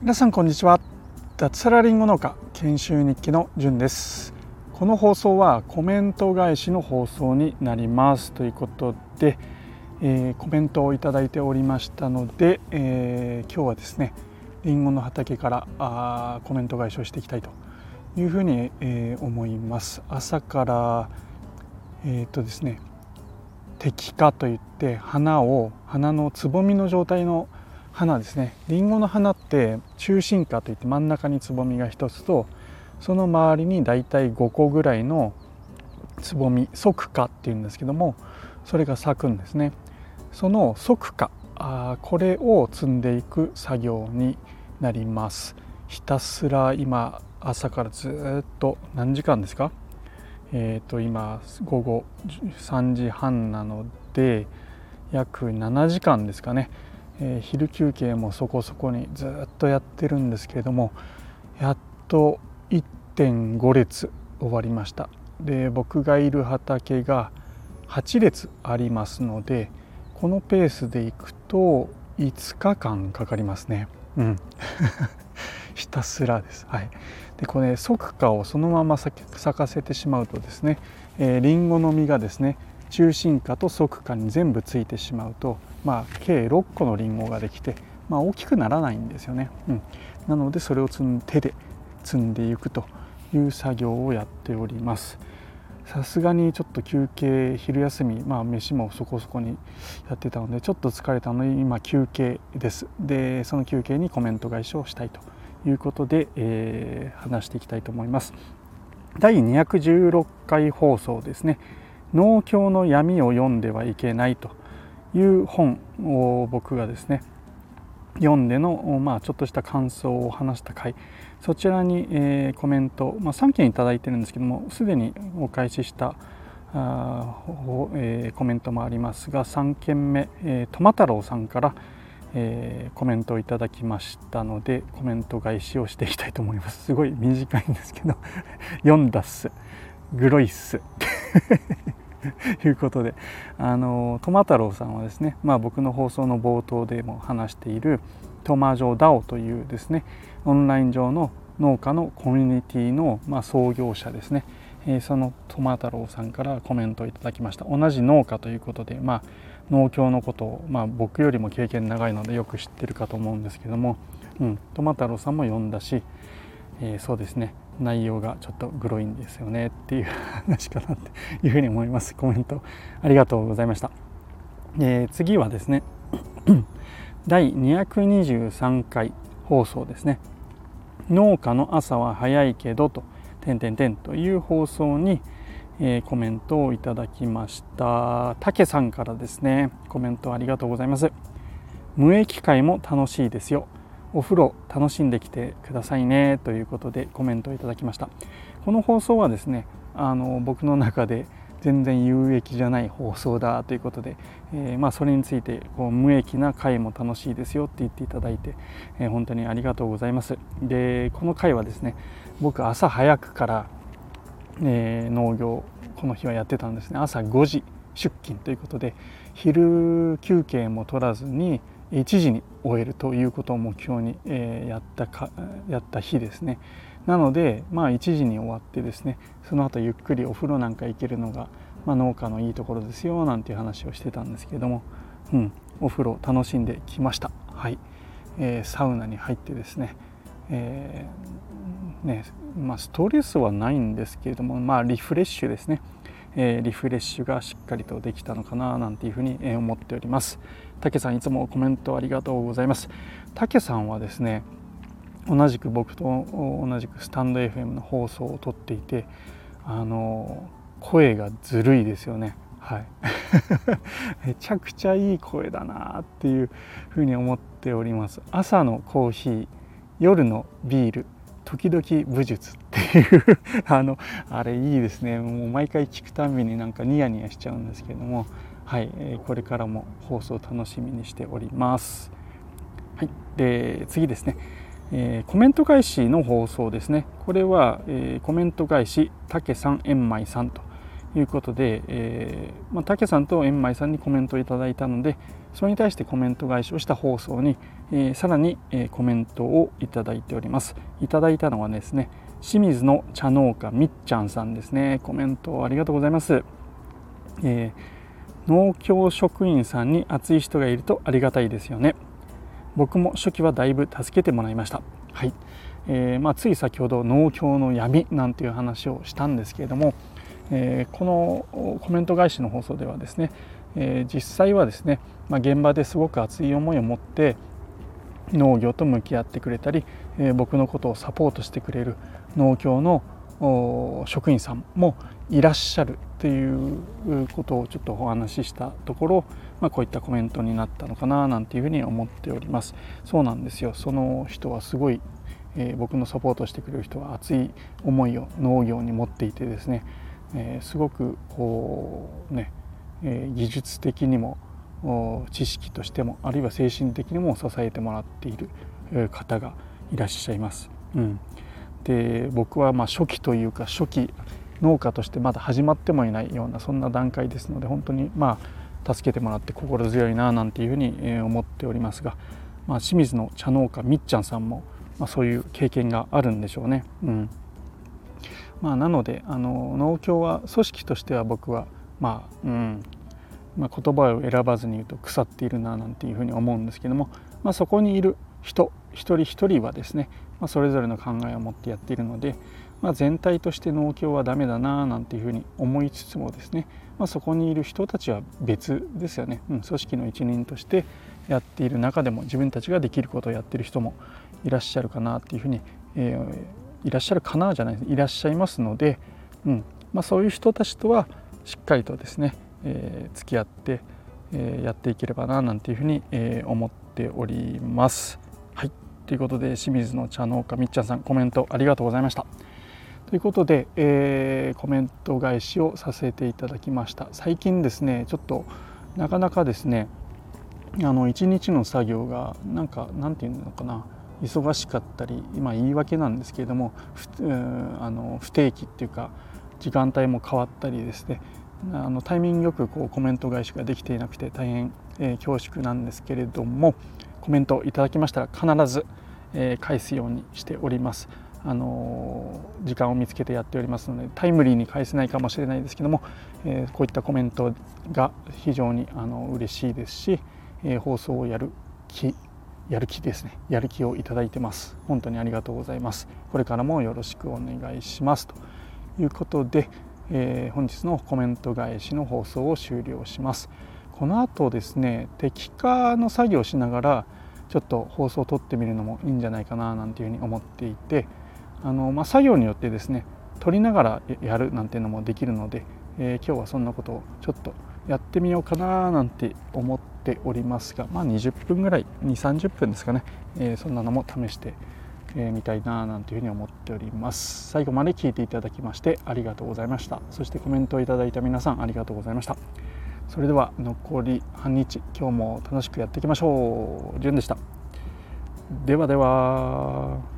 皆さんこんにちは。脱サラリンゴ農家研修日記のじゅんです。この放送はコメント返しの放送になりますということで、えー、コメントをいただいておりましたので、えー、今日はですねりんごの畑からあコメント返しをしていきたいというふうに、えー、思います。朝からえっ、とですね摘花といって花を花のつぼみの状態の花ですね。りんごの花って中心花といって真ん中につぼみが1つとその周りにだいたい5個ぐらいのつぼみ即花っていうんですけどもそれが咲くんですね。その即花あこれを積んでいく作業になります。ひたすら今朝からずっと何時間ですか？えー、と今午後3時半なので約7時間ですかね、えー、昼休憩もそこそこにずっとやってるんですけれどもやっと1.5列終わりました。で僕がいる畑が8列ありますのでこのペースでいくと5日間かかりますね。うん。ひたすらです。はい、でこれ即花をそのまま咲かせてしまうとですね、えー、リンゴの実がですね中心花と即花に全部ついてしまうと、まあ、計6個のリンゴができて、まあ、大きくならないんですよね。うん、なのでそれを手で積んでいくという作業をやっております。さすがにちょっと休憩昼休みまあ飯もそこそこにやってたのでちょっと疲れたので今休憩ですでその休憩にコメント返しをしたいということで、えー、話していきたいと思います。第216回放送ですね。農協の闇を読んではいけないという本を僕がですね読んでの、まあ、ちょっとした感想を話した回。そちらに、えー、コメント、まあ、3件頂いてるんですけどもすでにお返ししたあ、えー、コメントもありますが3件目、えー、トマ太郎さんから、えー、コメントをいただきましたのでコメント返しをしていきたいと思います。すごい短いんですけど 読んだっす。グロいっす。と いうことであのトマ太郎さんはですね、まあ、僕の放送の冒頭でも話しているトマジョダオというですねオンライン上の農家のコミュニティのま創業者ですね、えそのトマ太郎さんからコメントをいただきました。同じ農家ということで、まあ、農協のことを、まあ、僕よりも経験長いのでよく知ってるかと思うんですけども、うん、トマ太郎さんも読んだし、えー、そうですね。内容がちょっとグロいんですよねっていう話かなっていうふうに思います。コメントありがとうございました、えー、次はですね 第223回放送ですね。農家の朝は早いけどと。点点点という放送に、えー、コメントをいただきました。たけさんからですねコメントありがとうございます。無益会も楽しいですよ。お風呂楽しんできてくださいね。ということでコメントをいただきました。この放送はですねあの僕の中で全然有益じゃない放送だということで、えー、まあ、それについてこう無益な回も楽しいですよって言っていただいて、えー、本当にありがとうございます。でこの回はですね僕朝早くから、えー、農業この日はやってたんですね。朝5時出勤ということで昼休憩も取らずに1時に終えるということを目標に、え、やったかやった日ですね。なのでまあ1時に終わってですねその後ゆっくりお風呂なんか行けるのが、まあ、農家のいいところですよなんていう話をしてたんですけども、うん、お風呂楽しんできました。はい、えー、サウナに入ってですね,、えー、ねまあ、ストレスはないんですけれどもまあリフレッシュですね。えリフレッシュがしっかりとできたのかななんていうふうに思っております。竹さんいつもコメントありがとうございます。竹さんはですね同じく僕と同じくスタンド FM の放送をとっていてあの声がずるいですよね。はい。めちゃくちゃいい声だなっていうふうに思っております。朝のコーヒー夜のビール。時々武術っていうあのあれいいですね。もう毎回聞くたびになんかニヤニヤしちゃうんですけども。はい、えこれからも放送楽しみにしております。はい、で次ですね、えー、コメント返しの放送ですね。これは、えー、コメント返したけさんえんまいさんと。いうことで、えーまあ、竹さんと円舞さんにコメントをいただいたのでそれに対してコメント返しをした放送に、えー、さらに、えー、コメントをいただいております。いただいたのはですね清水の茶農家みっちゃんさんですね。コメントありがとうございます、えー、農協職員さんに熱い人がいるとありがたいですよね。僕も初期はだいぶ助けてもらいました。はい、えー、まあ、つい先ほど農協の闇なんていう話をしたんですけれども、えー、このコメント返しの放送ではですね、えー、実際はですね、まあ、現場ですごく熱い思いを持って農業と向き合ってくれたり、えー、僕のことをサポートしてくれる農協の職員さんもいらっしゃるということをちょっとお話ししたところ、まあ、こういったコメントになったのかななんていうふうに思っております。そうなんですよ。その人はすごい、えー、僕のサポートしてくれる人は熱い思いを農業に持っていてですねえー、すごくこうね、えー、技術的にも知識としてもあるいは精神的にも支えてもらっている方がいらっしゃいます。うん、で僕はま初期というか初期農家としてまだ始まってもいないようなそんな段階ですので本当にまあ助けてもらって心強いななんていうふうに思っておりますが、まあ、清水の茶農家みっちゃんさんも、ま、そういう経験があるんでしょうね。うんまあ、なのであの農協は組織としては僕はまあ、うんまあ、言葉を選ばずに言うと腐っているななんていうふうに思うんですけども、まあ、そこにいる人一人一人はですね、まあ、それぞれの考えを持ってやっているので、まあ、全体として農協はダメだななんていうふうに思いつつもですね、まあ、そこにいる人たちは別ですよね、うん、組織の一員としてやっている中でも自分たちができることをやっている人もいらっしゃるかなっていうふうに、えー、いらっしゃるかなじゃないいらっしゃいますので、うん。まあ、そういう人たちとはしっかりとですね、えー、付き合って、えー、やっていければななんていうふうに、えー、思っております。はい。ということで清水の茶農家みっちゃんさんコメントありがとうございました。ということで、えー、コメント返しをさせていただきました。最近ですねちょっとなかなかですねあの一日の作業がなんかなんていうのかな。忙しかったり今言い訳なんですけれどもあの不定期っていうか時間帯も変わったりですねあのタイミングよくこうコメント返しができていなくて大変、えー、恐縮なんですけれどもコメントいただきましたら必ず、えー、返すようにしております。あの時間を見つけてやっておりますのでタイムリーに返せないかもしれないですけども、え、こういったコメントが非常にあの嬉しいですし、え、放送をやる気やる気ですね。やる気をいただいてます。本当にありがとうございます。これからもよろしくお願いします。ということで、えー、本日のコメント返しの放送を終了します。この後ですね適化の作業をしながらちょっと放送を撮ってみるのもいいんじゃないかななんていうふうに思っていてあの、まあ、作業によってですね撮りながらやるなんていうのもできるので、えー、今日はそんなことをちょっとやってみようかななんて思っておりますが、まあ、20分ぐらい2 3 0分ですかね、えー、そんなのも試してえみたいななんていうふうに思っております。最後まで聞いていただきましてありがとうございました。そしてコメントをいただいた皆さんありがとうございました。それでは残り半日今日も楽しくやっていきましょう。じゅんでした。ではでは。